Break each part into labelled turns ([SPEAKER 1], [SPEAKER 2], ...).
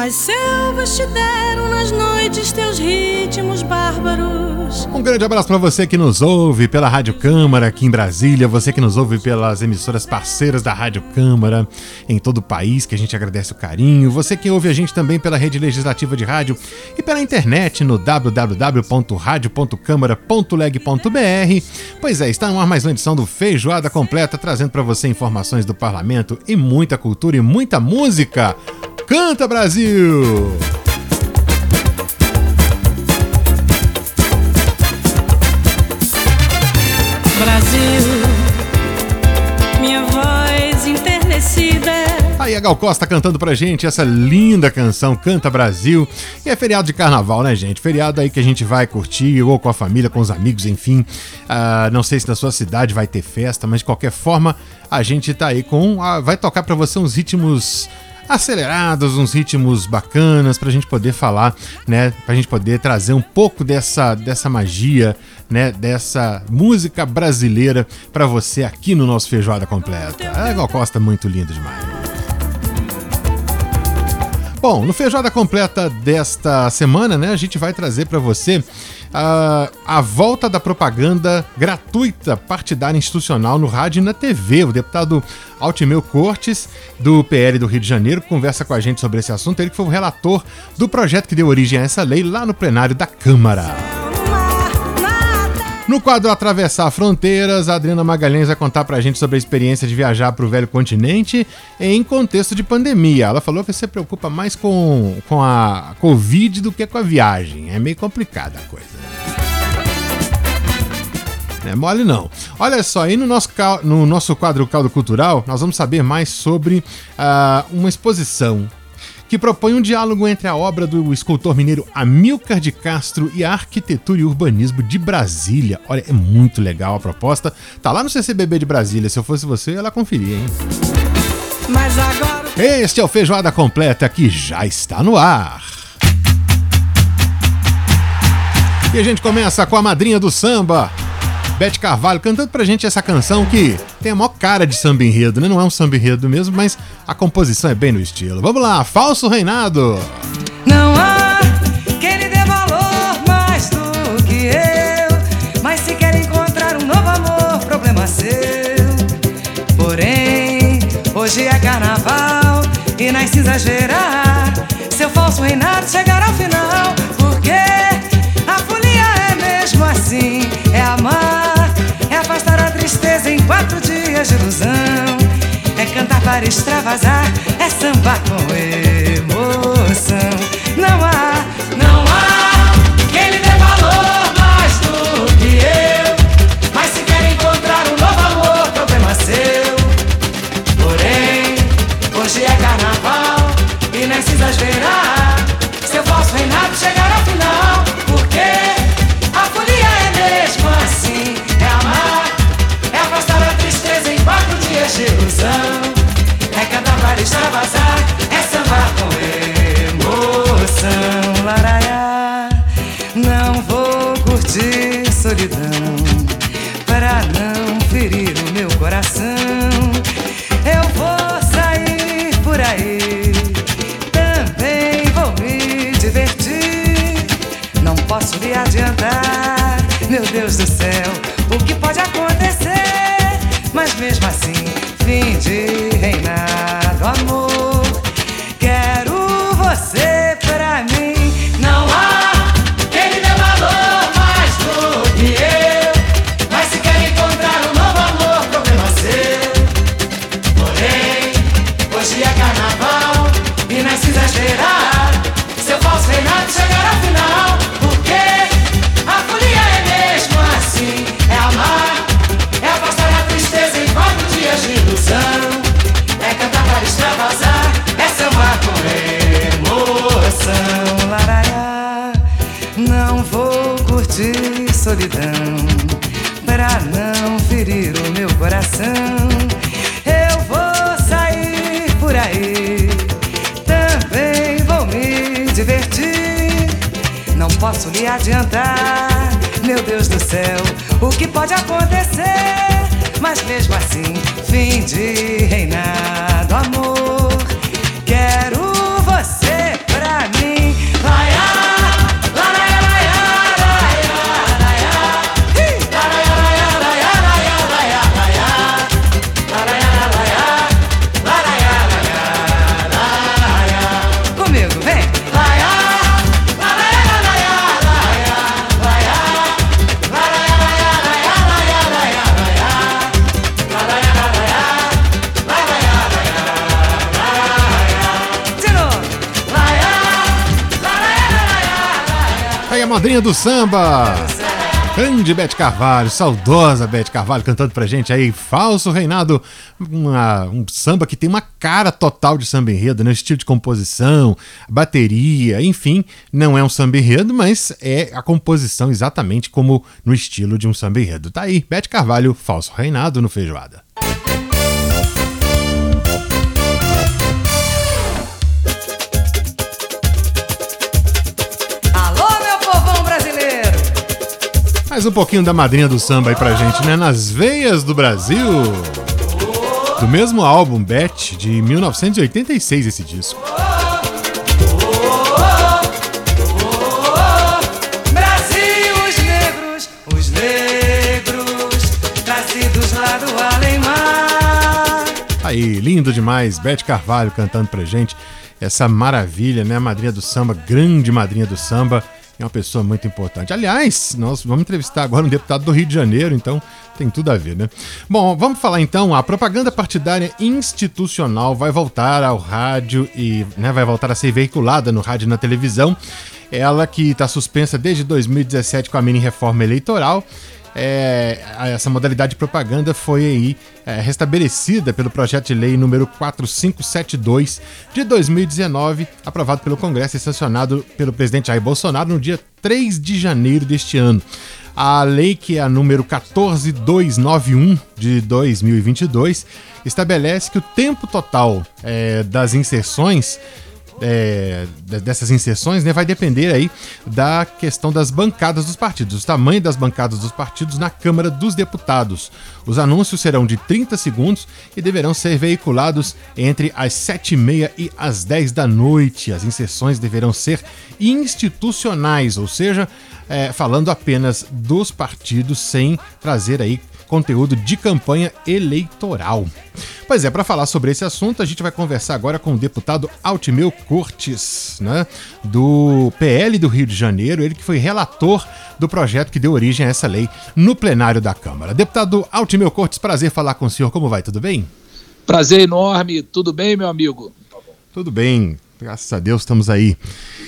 [SPEAKER 1] As selvas te deram nas noites teus ritmos bárbaros.
[SPEAKER 2] Um grande abraço para você que nos ouve pela Rádio Câmara aqui em Brasília, você que nos ouve pelas emissoras parceiras da Rádio Câmara em todo o país, que a gente agradece o carinho. Você que ouve a gente também pela rede legislativa de rádio e pela internet no www.radio.câmara.leg.br. Pois é, está no ar mais uma edição do Feijoada Completa, trazendo para você informações do parlamento e muita cultura e muita música. Canta Brasil!
[SPEAKER 1] Brasil, minha voz enternecida.
[SPEAKER 2] Aí a Gal Costa cantando pra gente essa linda canção Canta Brasil. E é feriado de carnaval, né, gente? Feriado aí que a gente vai curtir, ou com a família, com os amigos, enfim. Ah, não sei se na sua cidade vai ter festa, mas de qualquer forma, a gente tá aí com. ah, vai tocar pra você uns ritmos acelerados, uns ritmos bacanas pra gente poder falar, né, pra gente poder trazer um pouco dessa dessa magia, né, dessa música brasileira pra você aqui no nosso Feijoada Completa. A Gal Costa é muito lindo demais. Bom, no Feijoada Completa desta semana, né, a gente vai trazer para você ah, a volta da propaganda gratuita partidária institucional no rádio e na TV. O deputado Altimeu Cortes, do PL do Rio de Janeiro, conversa com a gente sobre esse assunto. Ele que foi o relator do projeto que deu origem a essa lei lá no plenário da Câmara.
[SPEAKER 1] No
[SPEAKER 2] quadro Atravessar Fronteiras, a Adriana Magalhães vai contar pra gente sobre a experiência de viajar pro velho continente em contexto de pandemia. Ela falou que se preocupa mais com, com a Covid do que com a viagem. É meio complicada a coisa. É mole não. Olha só, aí no nosso, no nosso quadro Caldo Cultural, nós vamos saber mais sobre ah, uma exposição que propõe um diálogo entre a obra do escultor mineiro Amilcar de Castro e a arquitetura e urbanismo de Brasília. Olha, é muito legal a proposta. Tá lá no CCBB de Brasília. Se eu fosse você, eu ia lá conferir, hein?
[SPEAKER 1] Mas agora
[SPEAKER 2] Este é o Feijoada Completa que já está no ar. E a gente começa com a madrinha do samba, Bete Carvalho, cantando pra gente essa canção que tem a maior cara de samba enredo, né? Não é um samba enredo mesmo, mas a composição é bem no estilo. Vamos lá, Falso Reinado.
[SPEAKER 3] Não há quem lhe dê valor mais do que eu. Mas se quer encontrar um novo amor, problema seu. Porém, hoje é carnaval e não se exagerar. Seu falso reinado chegará ao final. Porque a folia é mesmo assim: é amar, quatro dias de ilusão. É cantar para extravasar, é sambar com emoção. Não há, coração. Eu vou sair por aí, também vou me divertir. Não posso lhe adiantar, meu Deus do céu, o que pode acontecer. Mas mesmo assim, fim de reinado, amor.
[SPEAKER 2] Madrinha do samba. Grande Bete Carvalho, saudosa Bete Carvalho, cantando pra gente aí, Falso Reinado, uma, um samba que tem uma cara total de samba enredo, né? Estilo de composição, bateria, enfim, não é um samba enredo, mas é a composição exatamente como no estilo de um samba enredo. Tá aí, Bete Carvalho, Falso Reinado no Feijoada. Mais um pouquinho da madrinha do samba aí pra gente, né? Nas veias do Brasil. Do mesmo álbum, Bet, de 1986, esse disco. Aí, lindo demais, Beth Carvalho cantando pra gente essa maravilha, né? A madrinha do samba, grande madrinha do samba é uma pessoa muito importante. Aliás, nós vamos entrevistar agora um deputado do Rio de Janeiro, então tem tudo a ver, né? Bom, vamos falar então, a propaganda partidária institucional vai voltar ao rádio e né, vai voltar a ser veiculada no rádio e na televisão. Ela que está suspensa desde 2017 com a mini reforma eleitoral é, essa modalidade de propaganda foi aí é, restabelecida pelo projeto de lei número 4572 de 2019, aprovado pelo Congresso e sancionado pelo presidente Jair Bolsonaro no dia 3 de janeiro deste ano. A lei, que é a número 14291 de 2022, estabelece que o tempo total é, das inserções é, dessas inserções né, vai depender aí da questão das bancadas dos partidos, o tamanho das bancadas dos partidos na Câmara dos Deputados. Os anúncios serão de 30 segundos e deverão ser veiculados entre as 7h30 e as 10 da noite. As inserções deverão ser institucionais, ou seja, é, falando apenas dos partidos sem trazer aí conteúdo de campanha eleitoral. Pois é, para falar sobre esse assunto, a gente vai conversar agora com o deputado Altimeu Cortes, né, do PL do Rio de Janeiro, ele que foi relator do projeto que deu origem a essa lei no plenário da Câmara. Deputado Altimeu Cortes, prazer falar com o senhor, como vai? Tudo bem?
[SPEAKER 4] Prazer enorme, tudo bem, meu amigo?
[SPEAKER 2] Tudo bem, graças a Deus estamos aí.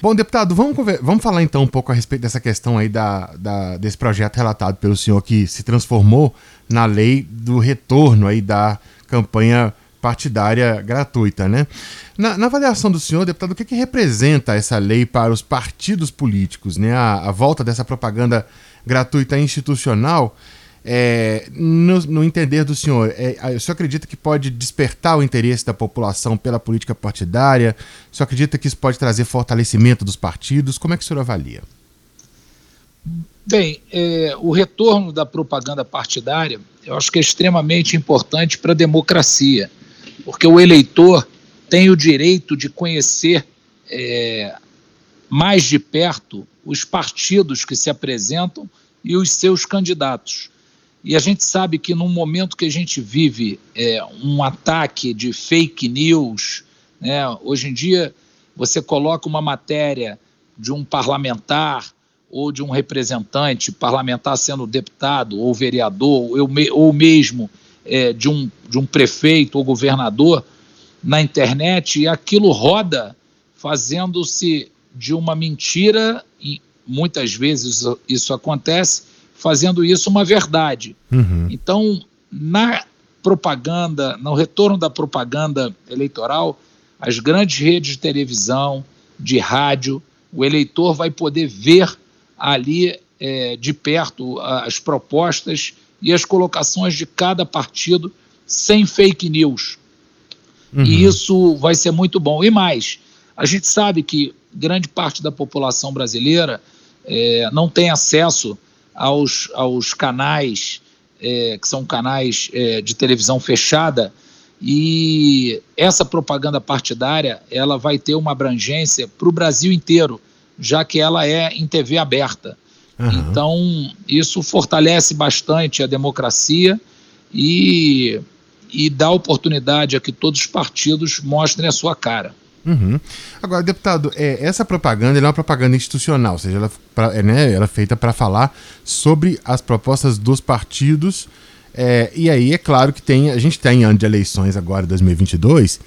[SPEAKER 2] Bom, deputado, vamos, vamos falar então um pouco a respeito dessa questão aí da, da, desse projeto relatado pelo senhor que se transformou na lei do retorno aí da campanha partidária gratuita, né? Na, na, avaliação do senhor, deputado, o que, que representa essa lei para os partidos políticos, né? A, a volta dessa propaganda gratuita institucional é, no, no, entender do senhor, é, o senhor acredita que pode despertar o interesse da população pela política partidária? O senhor acredita que isso pode trazer fortalecimento dos partidos? Como é que o senhor avalia?
[SPEAKER 4] Bem, é, o retorno da propaganda partidária eu acho que é extremamente importante para a democracia, porque o eleitor tem o direito de conhecer é, mais de perto os partidos que se apresentam e os seus candidatos. E a gente sabe que no momento que a gente vive é, um ataque de fake news, né, hoje em dia você coloca uma matéria de um parlamentar ou de um representante parlamentar sendo deputado ou vereador ou, ou mesmo é, de, um, de um prefeito ou governador na internet e aquilo roda fazendo-se de uma mentira e muitas vezes isso acontece fazendo isso uma verdade. Uhum. Então, na propaganda, no retorno da propaganda eleitoral, as grandes redes de televisão, de rádio, o eleitor vai poder ver ali é, de perto as propostas e as colocações de cada partido sem fake news. Uhum. E isso vai ser muito bom. E mais, a gente sabe que grande parte da população brasileira é, não tem acesso aos, aos canais é, que são canais é, de televisão fechada e essa propaganda partidária ela vai ter uma abrangência para o Brasil inteiro, já que ela é em TV aberta. Uhum. Então isso fortalece bastante a democracia e, e dá oportunidade a que todos os partidos mostrem a sua cara.
[SPEAKER 2] Uhum. Agora, deputado, é, essa propaganda é uma propaganda institucional, ou seja, ela, pra, é, né, ela é feita para falar sobre as propostas dos partidos. É, e aí é claro que tem, a gente tem ano de eleições agora, 2022,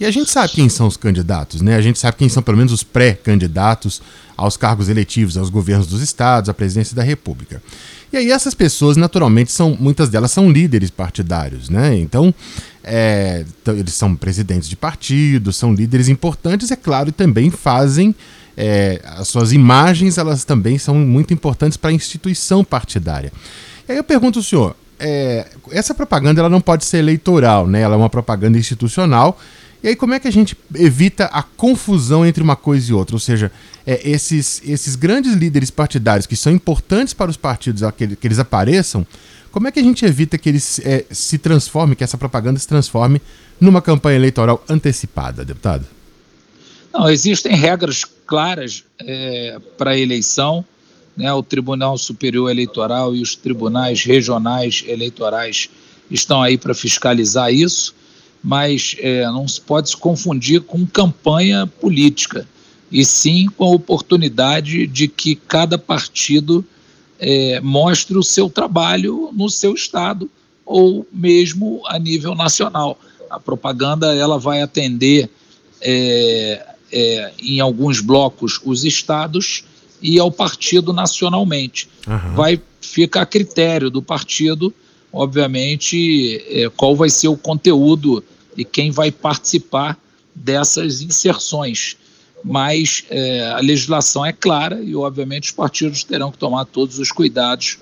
[SPEAKER 2] e a gente sabe quem são os candidatos, né? A gente sabe quem são pelo menos os pré-candidatos aos cargos eletivos, aos governos dos estados, à presidência da República. E aí essas pessoas, naturalmente, são muitas delas são líderes partidários, né? Então, é, eles são presidentes de partidos, são líderes importantes, é claro, e também fazem é, as suas imagens, elas também são muito importantes para a instituição partidária. E aí eu pergunto ao senhor, é, essa propaganda ela não pode ser eleitoral, né? Ela é uma propaganda institucional e aí, como é que a gente evita a confusão entre uma coisa e outra? Ou seja, é, esses, esses grandes líderes partidários que são importantes para os partidos que, que eles apareçam, como é que a gente evita que eles é, se transformem, que essa propaganda se transforme numa campanha eleitoral antecipada, deputado?
[SPEAKER 4] Não, existem regras claras é, para a eleição. Né? O Tribunal Superior Eleitoral e os tribunais regionais eleitorais estão aí para fiscalizar isso mas é, não se pode se confundir com campanha política, e sim com a oportunidade de que cada partido é, mostre o seu trabalho no seu estado ou mesmo a nível nacional. A propaganda ela vai atender é, é, em alguns blocos os estados e ao partido nacionalmente. Uhum. Vai ficar a critério do partido obviamente, é, qual vai ser o conteúdo e quem vai participar dessas inserções. Mas é, a legislação é clara e, obviamente, os partidos terão que tomar todos os cuidados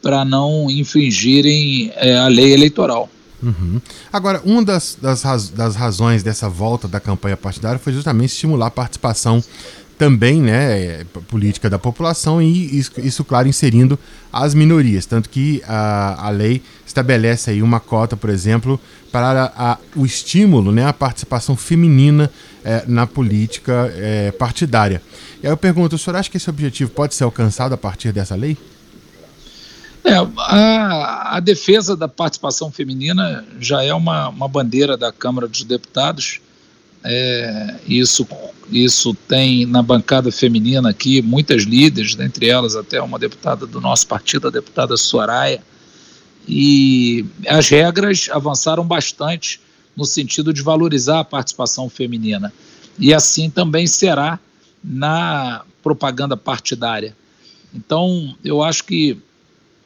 [SPEAKER 4] para não infringirem é, a lei eleitoral.
[SPEAKER 2] Uhum. Agora, uma das, das, raz, das razões dessa volta da campanha partidária foi justamente estimular a participação também né, política da população e isso, isso, claro, inserindo as minorias. Tanto que a, a lei estabelece aí uma cota, por exemplo, para a, o estímulo, né, a participação feminina é, na política é, partidária. E aí eu pergunto, o senhor acha que esse objetivo pode ser alcançado a partir dessa lei?
[SPEAKER 4] É, a, a defesa da participação feminina já é uma, uma bandeira da Câmara dos Deputados é, isso, isso tem na bancada feminina aqui muitas líderes, dentre elas até uma deputada do nosso partido, a deputada Soraya. E as regras avançaram bastante no sentido de valorizar a participação feminina. E assim também será na propaganda partidária. Então, eu acho que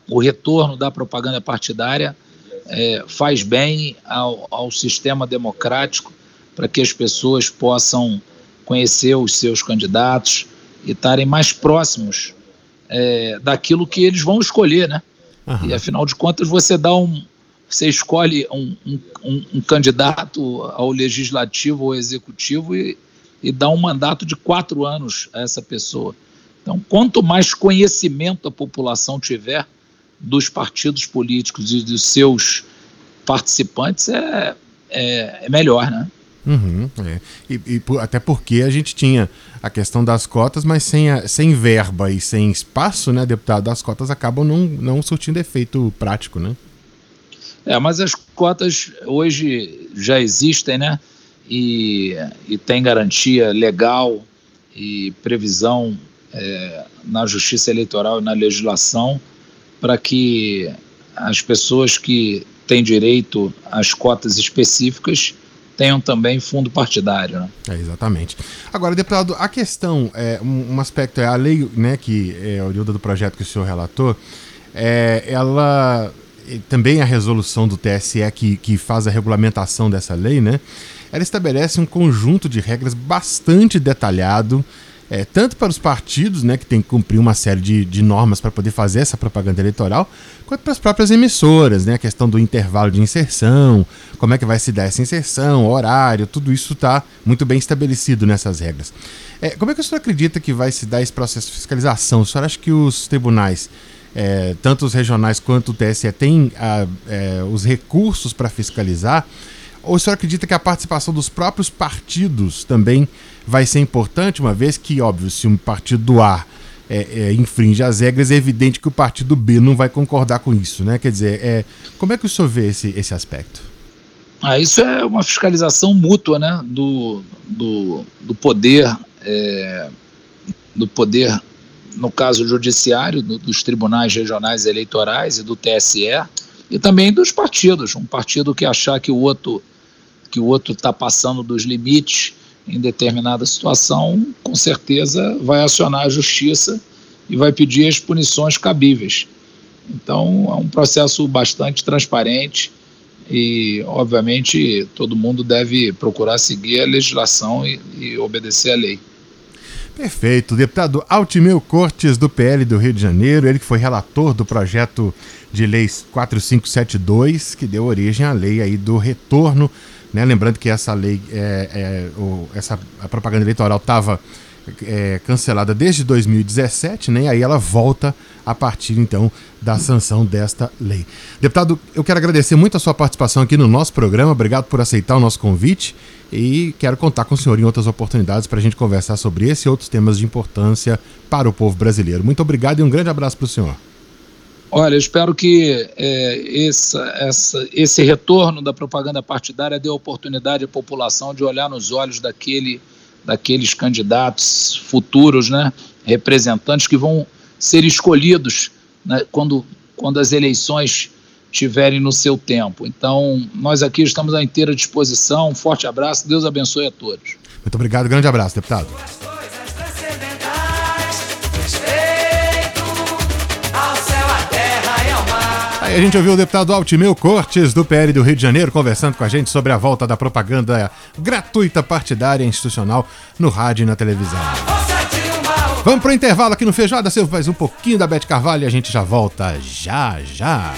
[SPEAKER 4] o retorno da propaganda partidária é, faz bem ao, ao sistema democrático para que as pessoas possam conhecer os seus candidatos e estarem mais próximos é, daquilo que eles vão escolher, né? Uhum. E afinal de contas você dá um, você escolhe um, um, um candidato ao legislativo ou executivo e, e dá um mandato de quatro anos a essa pessoa. Então, quanto mais conhecimento a população tiver dos partidos políticos e dos seus participantes, é, é, é melhor, né?
[SPEAKER 2] Uhum, é. e, e, até porque a gente tinha a questão das cotas, mas sem, a, sem verba e sem espaço, né, deputado, as cotas acabam não, não surtindo efeito prático, né?
[SPEAKER 4] É, mas as cotas hoje já existem, né? E, e tem garantia legal e previsão é, na justiça eleitoral e na legislação para que as pessoas que têm direito às cotas específicas tenham também fundo partidário. Né?
[SPEAKER 2] É, exatamente. Agora, deputado, a questão, é, um, um aspecto é a lei né, que é oriunda do projeto que o senhor relatou, é, ela também a resolução do TSE que, que faz a regulamentação dessa lei, né? Ela estabelece um conjunto de regras bastante detalhado é, tanto para os partidos, né, que tem que cumprir uma série de, de normas para poder fazer essa propaganda eleitoral, quanto para as próprias emissoras, né, a questão do intervalo de inserção, como é que vai se dar essa inserção, horário, tudo isso está muito bem estabelecido nessas regras. É, como é que o senhor acredita que vai se dar esse processo de fiscalização? O senhor acha que os tribunais, é, tanto os regionais quanto o TSE, têm a, é, os recursos para fiscalizar? Ou o senhor acredita que a participação dos próprios partidos também vai ser importante, uma vez que, óbvio, se um partido do A é, é, infringe as regras, é evidente que o partido B não vai concordar com isso, né? Quer dizer, é, como é que o senhor vê esse, esse aspecto?
[SPEAKER 4] Ah, isso é uma fiscalização mútua, né, do, do, do poder, é, do poder, no caso judiciário, do, dos tribunais regionais eleitorais e do TSE, e também dos partidos. Um partido que achar que o outro que o outro está passando dos limites em determinada situação, com certeza vai acionar a justiça e vai pedir as punições cabíveis. Então, é um processo bastante transparente e, obviamente, todo mundo deve procurar seguir a legislação e, e obedecer à lei.
[SPEAKER 2] Perfeito. Deputado Altimeu Cortes, do PL do Rio de Janeiro, ele que foi relator do projeto de lei 4572, que deu origem à lei aí do retorno né? Lembrando que essa lei, é, é, o, essa a propaganda eleitoral estava é, cancelada desde 2017, né? E aí ela volta a partir então da sanção desta lei. Deputado, eu quero agradecer muito a sua participação aqui no nosso programa. Obrigado por aceitar o nosso convite e quero contar com o senhor em outras oportunidades para a gente conversar sobre esse e outros temas de importância para o povo brasileiro. Muito obrigado e um grande abraço para o senhor.
[SPEAKER 4] Olha, eu espero que é, essa, essa, esse retorno da propaganda partidária dê oportunidade à população de olhar nos olhos daquele, daqueles candidatos futuros, né, representantes que vão ser escolhidos né, quando, quando as eleições tiverem no seu tempo. Então, nós aqui estamos à inteira disposição. Um forte abraço, Deus abençoe a todos.
[SPEAKER 2] Muito obrigado, grande abraço, deputado. A gente ouviu o deputado Altimeu Cortes, do PL do Rio de Janeiro, conversando com a gente sobre a volta da propaganda gratuita partidária institucional no rádio e na televisão. Vamos pro intervalo aqui no Feijoada, Silvio, mais um pouquinho da Bete Carvalho e a gente já volta já, já.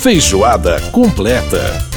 [SPEAKER 5] Feijoada completa.